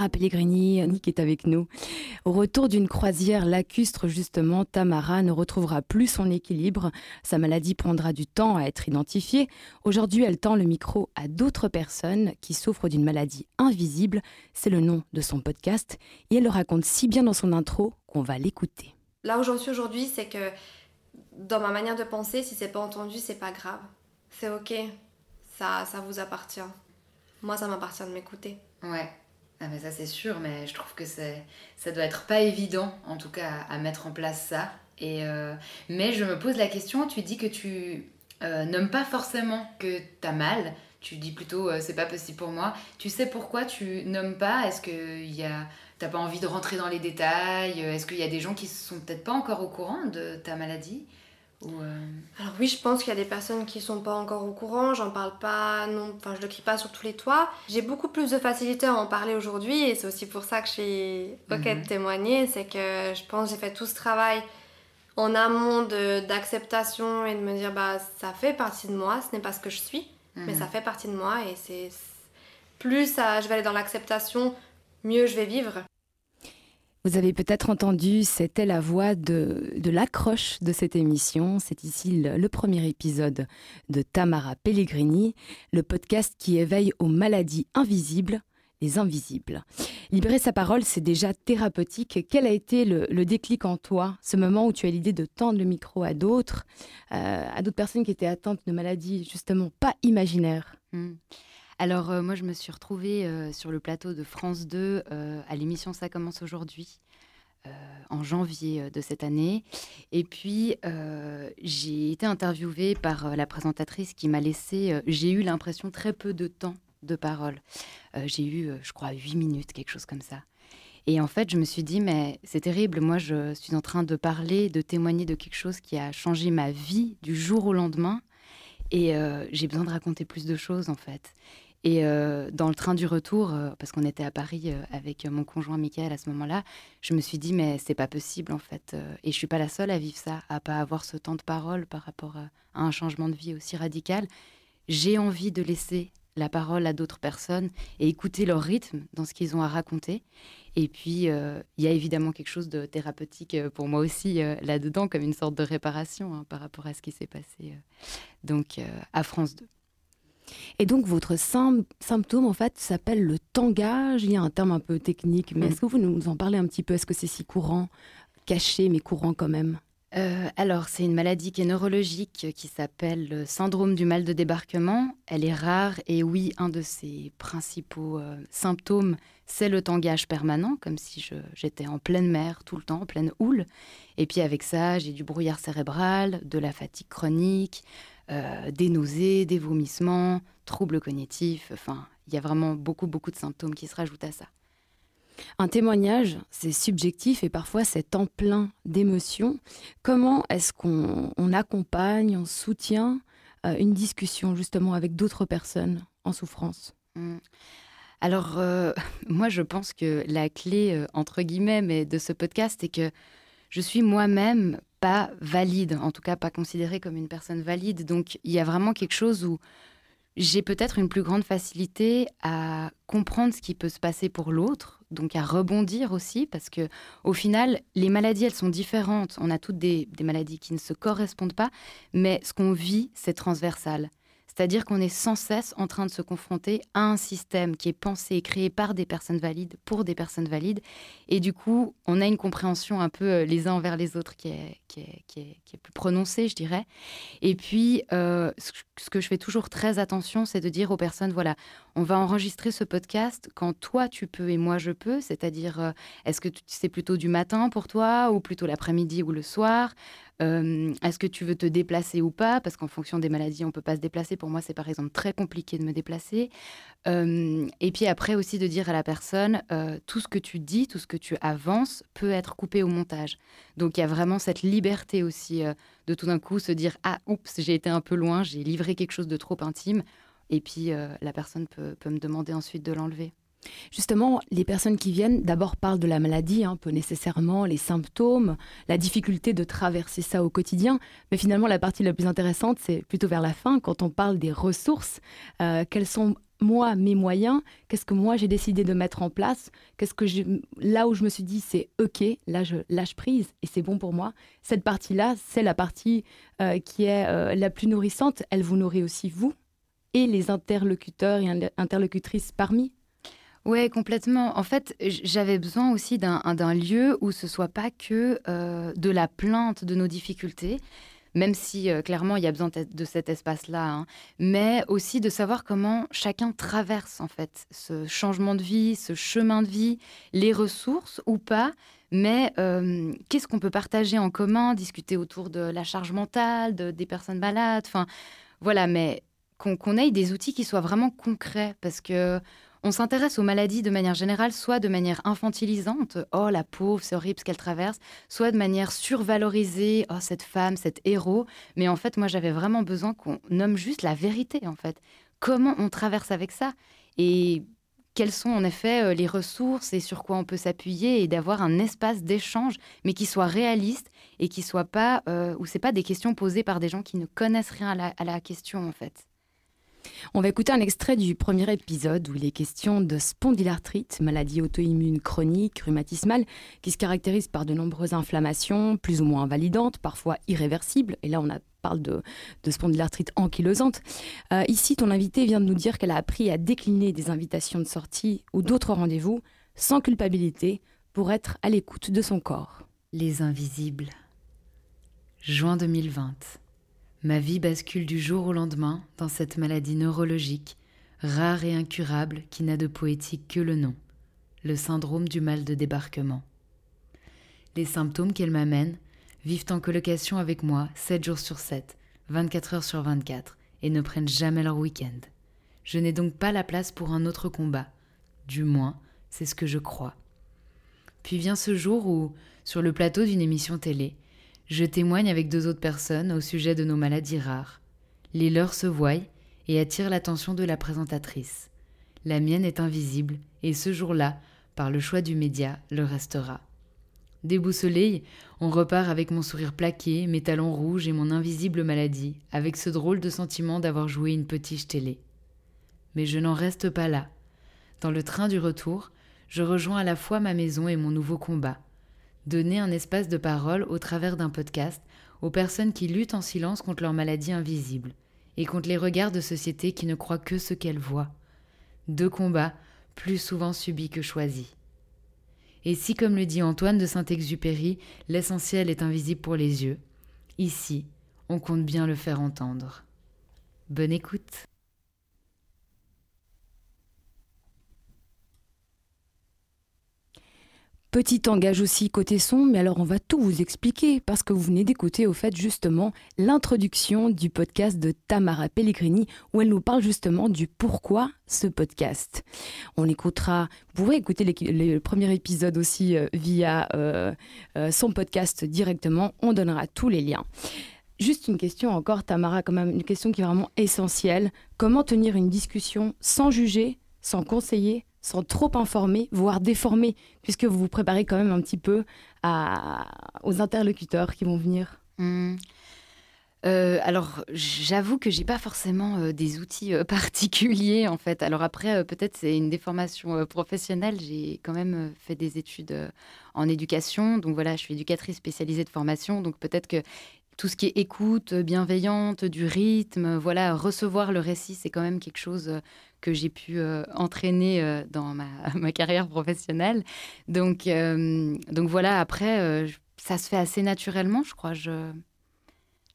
Tamara Pellegrini, Nick est avec nous. Au retour d'une croisière lacustre, justement, Tamara ne retrouvera plus son équilibre. Sa maladie prendra du temps à être identifiée. Aujourd'hui, elle tend le micro à d'autres personnes qui souffrent d'une maladie invisible. C'est le nom de son podcast. Et elle le raconte si bien dans son intro qu'on va l'écouter. Là où j'en suis aujourd'hui, c'est que dans ma manière de penser, si c'est pas entendu, c'est pas grave. C'est ok. Ça, ça vous appartient. Moi, ça m'appartient de m'écouter. Ouais. Ah mais ça c'est sûr, mais je trouve que c'est, ça doit être pas évident, en tout cas, à mettre en place ça. Et euh, mais je me pose la question, tu dis que tu euh, pas forcément que t'as mal, tu dis plutôt euh, c'est pas possible pour moi. Tu sais pourquoi tu nommes pas? Est-ce que y a, t'as pas envie de rentrer dans les détails? Est-ce qu'il y a des gens qui sont peut-être pas encore au courant de ta maladie? Euh, Alors oui, je pense qu'il y a des personnes qui sont pas encore au courant, j'en parle pas, non, enfin je le crie pas sur tous les toits. J'ai beaucoup plus de facilité à en parler aujourd'hui et c'est aussi pour ça que je suis ok de mhm. témoigner, c'est que je pense que j'ai fait tout ce travail en amont d'acceptation et de me dire bah ça fait partie de moi, ce n'est pas ce que je suis, mais ça mhm. fait partie de moi et c'est plus ça, je vais aller dans l'acceptation, mieux je vais vivre. Vous avez peut-être entendu, c'était la voix de, l'accroche de cette émission. C'est ici le, premier épisode de Tamara Pellegrini, le podcast qui éveille aux maladies invisibles, les invisibles. Libérer sa parole, c'est déjà thérapeutique. Quel a été le, déclic en toi, ce moment où tu as l'idée de tendre le micro à d'autres, euh, à d'autres personnes qui étaient atteintes de maladies justement pas imaginaires? Hmm. Alors euh, moi je me suis retrouvée euh, sur le plateau de France 2 euh, à l'émission Ça commence aujourd'hui. en janvier de cette année. Et puis, j'ai été interviewée par la présentatrice qui m'a laissé, j'ai eu l'impression, très peu de temps de parole. j'ai eu, je crois, huit minutes, quelque chose comme ça. Et en fait, je me suis dit, mais c'est terrible, moi, je suis en train de parler, de témoigner de quelque chose qui a changé ma vie du jour au lendemain. Et j'ai besoin de raconter plus de choses, en fait. Et euh, dans le train du retour, euh, parce qu'on était à Paris euh, avec mon conjoint Michael à ce moment-là, je me suis dit mais c'est pas possible en fait. et je suis pas la seule à vivre ça, à pas avoir ce temps de parole par rapport à, un changement de vie aussi radical. J'ai envie de laisser la parole à d'autres personnes et écouter leur rythme dans ce qu'ils ont à raconter. Et puis, il y a évidemment quelque chose de thérapeutique pour moi aussi là-dedans, comme une sorte de réparation hein, par rapport à ce qui s'est passé donc à France 2. Et donc, votre symptôme, en fait, s'appelle le tangage. Il y a un terme un peu technique, mais mm. est-ce que vous nous en parlez un petit peu? Est-ce que c'est si courant Caché, mais courant quand même? Euh, alors, c'est une maladie qui est neurologique qui s'appelle le syndrome du mal de débarquement. Elle est rare et oui, un de ses principaux euh, symptômes, c'est le tangage permanent, comme si j'étais en pleine mer tout le temps, en pleine houle. Et puis avec ça, j'ai du brouillard cérébral, de la fatigue chronique, euh, des nausées, des vomissements, troubles cognitifs. Enfin, il y a vraiment beaucoup, beaucoup de symptômes qui se rajoutent à ça. Un témoignage, c'est subjectif et parfois c'est en plein d'émotions. Comment est-ce qu'on accompagne, on soutient euh, une discussion justement avec d'autres personnes en souffrance? Mmh. Alors, euh, moi, je pense que la clé, entre guillemets, mais de ce podcast, est que je suis moi-même pas valide, en tout cas pas considérée comme une personne valide. Donc il y a vraiment quelque chose où j'ai peut-être une plus grande facilité à comprendre ce qui peut se passer pour l'autre, donc à rebondir aussi, parce que au final, les maladies, elles sont différentes. On a toutes des, des maladies qui ne se correspondent pas, mais ce qu'on vit, c'est transversal. C'est-à-dire qu'on est sans cesse en train de se confronter à un système qui est pensé et créé par des personnes valides, pour des personnes valides. Et du coup, on a une compréhension un peu euh, les uns envers les autres qui est, qui est, qui est, plus prononcée, je dirais. Et puis, euh, ce que je fais toujours très attention, c'est de dire aux personnes, voilà, on va enregistrer ce podcast quand toi tu peux et moi je peux, c'est-à-dire, euh, est-ce que c'est plutôt du matin pour toi ou plutôt l'après-midi ou le soir? Est-ce que tu veux te déplacer ou pas? Parce qu'en fonction des maladies, on ne peut pas se déplacer. Pour moi, c'est par exemple très compliqué de me déplacer. Et puis après aussi de dire à la personne, tout ce que tu dis, tout ce que tu avances peut être coupé au montage. Donc il y a vraiment cette liberté aussi de tout d'un coup se dire, ah, oups, j'ai été un peu loin, j'ai livré quelque chose de trop intime. Et puis la personne peut me demander ensuite de l'enlever. Justement, les personnes qui viennent d'abord parlent de la maladie, un peu nécessairement, les symptômes, la difficulté de traverser ça au quotidien. Mais finalement, la partie la plus intéressante, c'est plutôt vers la fin, quand on parle des ressources. Euh, quels sont moi mes moyens? Qu'est-ce que moi j'ai décidé de mettre en place? Qu'est-ce que là où je me suis dit c'est ok, là je lâche prise et c'est bon pour moi. Cette partie-là, c'est la partie euh, qui est euh, la plus nourrissante. Elle vous nourrit aussi vous et les interlocuteurs et interlocutrices parmi oui, complètement. En fait, j'avais besoin aussi d'un lieu où ce soit pas que euh, de la plainte de nos difficultés, même si euh, clairement il y a besoin de cet espace-là, hein, mais aussi de savoir comment chacun traverse en fait ce changement de vie, ce chemin de vie, les ressources ou pas, mais euh, qu'est-ce qu'on peut partager en commun, discuter autour de la charge mentale, des personnes malades, enfin voilà, mais qu'on ait des outils qui soient vraiment concrets, parce que on s'intéresse aux maladies de manière générale, soit de manière infantilisante, oh la pauvre, c'est horrible ce qu'elle traverse, soit de manière survalorisée, oh cette femme, cet héros. Mais en fait, moi j'avais vraiment besoin qu'on nomme juste la vérité en fait. Comment on traverse avec ça? Et quelles sont en effet euh, les ressources et sur quoi on peut s'appuyer et d'avoir un espace d'échange, mais qui soit réaliste et qui soit pas euh, où c'est pas des questions posées par des gens qui ne connaissent rien à la question en fait? On va écouter un extrait du premier épisode où il est question de spondylarthrite, maladie auto-immune chronique, rhumatismale, qui se caractérise par de nombreuses inflammations, plus ou moins invalidantes, parfois irréversibles. Et là, on parle de, spondylarthrite ankylosante. Euh, ici, ton invité vient de nous dire qu'elle a appris à décliner des invitations de sortie ou d'autres rendez-vous sans culpabilité pour être à l'écoute de son corps. Les invisibles. Juin 2020. Ma vie bascule du jour au lendemain dans cette maladie neurologique, rare et incurable qui n'a de poétique que le nom, le syndrome du mal de débarquement. Les symptômes qu'elle m'amène vivent en colocation avec moi 7 jours sur 7, 24 heures sur 24, et ne prennent jamais leur week-end. Je n'ai donc pas la place pour un autre combat, du moins, c'est ce que je crois. Puis vient ce jour où, sur le plateau d'une émission télé, je témoigne avec deux autres personnes au sujet de nos maladies rares. Les leurs se voient et attirent l'attention de la présentatrice. La mienne est invisible et ce jour-là, par le choix du média, le restera. Déboussolé, on repart avec mon sourire plaqué, mes talons rouges et mon invisible maladie, avec ce drôle de sentiment d'avoir joué une petite télé. Mais je n'en reste pas là. Dans le train du retour, je rejoins à la fois ma maison et mon nouveau combat, donner un espace de parole au travers d'un podcast aux personnes qui luttent en silence contre leur maladie invisible et contre les regards de société qui ne croient que ce qu'elles voient. Deux combats plus souvent subis que choisis. Et si, comme le dit Antoine de Saint-Exupéry, l'essentiel est invisible pour les yeux, ici, on compte bien le faire entendre. Bonne écoute. Petit engage aussi côté son, mais alors on va tout vous expliquer parce que vous venez d'écouter au fait justement l'introduction du podcast de Tamara Pellegrini où elle nous parle justement du pourquoi ce podcast. On écoutera, vous pourrez écouter le premier épisode aussi euh, via euh, euh, son podcast directement, on donnera tous les liens. Juste une question encore Tamara, quand même une question qui est vraiment essentielle. Comment tenir une discussion sans juger, sans conseiller? Sans trop informer, voire déformer, puisque vous vous préparez quand même un petit peu aux interlocuteurs qui vont venir mmh. euh, alors, j'avoue que j'ai pas forcément euh, des outils euh, particuliers en fait. Alors après, peut-être c'est une déformation professionnelle. J'ai quand même fait des études en éducation, donc voilà, je suis éducatrice spécialisée de formation, donc peut-être que tout ce qui est écoute bienveillante, du rythme, voilà, recevoir le récit, c'est quand même quelque chose que j'ai pu euh, entraîner euh, dans ma, carrière professionnelle. Donc, euh, donc voilà, après, ça se fait assez naturellement, je crois. Je...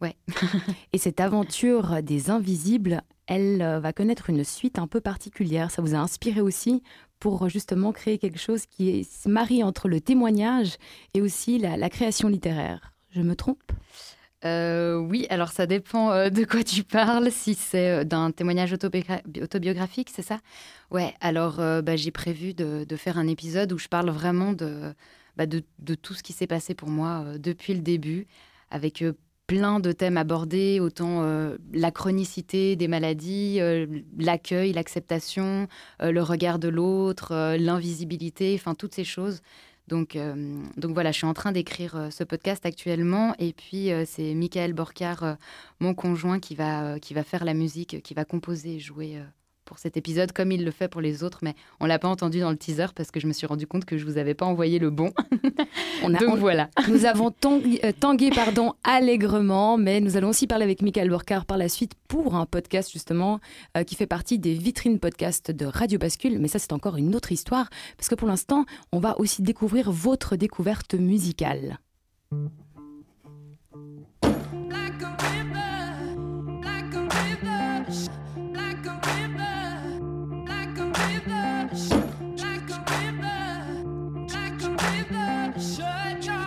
Ouais. Et cette aventure des invisibles, elle va connaître une suite un peu particulière. Ça vous a inspiré aussi pour justement créer quelque chose qui se marie entre le témoignage et aussi la création littéraire. Je me trompe? Euh, oui, alors ça dépend euh, de quoi tu parles, si c'est euh, d'un témoignage autobiographique, c'est ça? Ouais, alors bah, j'ai prévu de, faire un épisode où je parle vraiment de, bah, de, tout ce qui s'est passé pour moi depuis le début, avec plein de thèmes abordés, autant la chronicité des maladies, l'accueil, l'acceptation, le regard de l'autre, l'invisibilité, enfin toutes ces choses. Euh, donc, voilà, je suis en train d'écrire euh, ce podcast actuellement. Et puis, euh, c'est Michael Borcar, mon conjoint, qui va, qui va faire la musique, qui va composer et jouer pour cet épisode, comme il le fait pour les autres, mais on l'a pas entendu dans le teaser parce que je me suis rendu compte que je vous avais pas envoyé le bon. Donc voilà. Nous avons euh, tangué, pardon, allègrement, mais nous allons aussi parler avec Michael Borcar par la suite pour un podcast justement euh, qui fait partie des vitrines podcasts de Radio Bascule. Mais ça, c'est encore une autre histoire parce que pour l'instant, on va aussi découvrir votre découverte musicale. should try.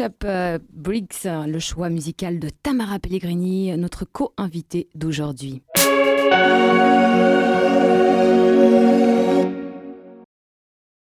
Euh, Briggs, le choix musical de Tamara Pellegrini, notre co-invitée d'aujourd'hui.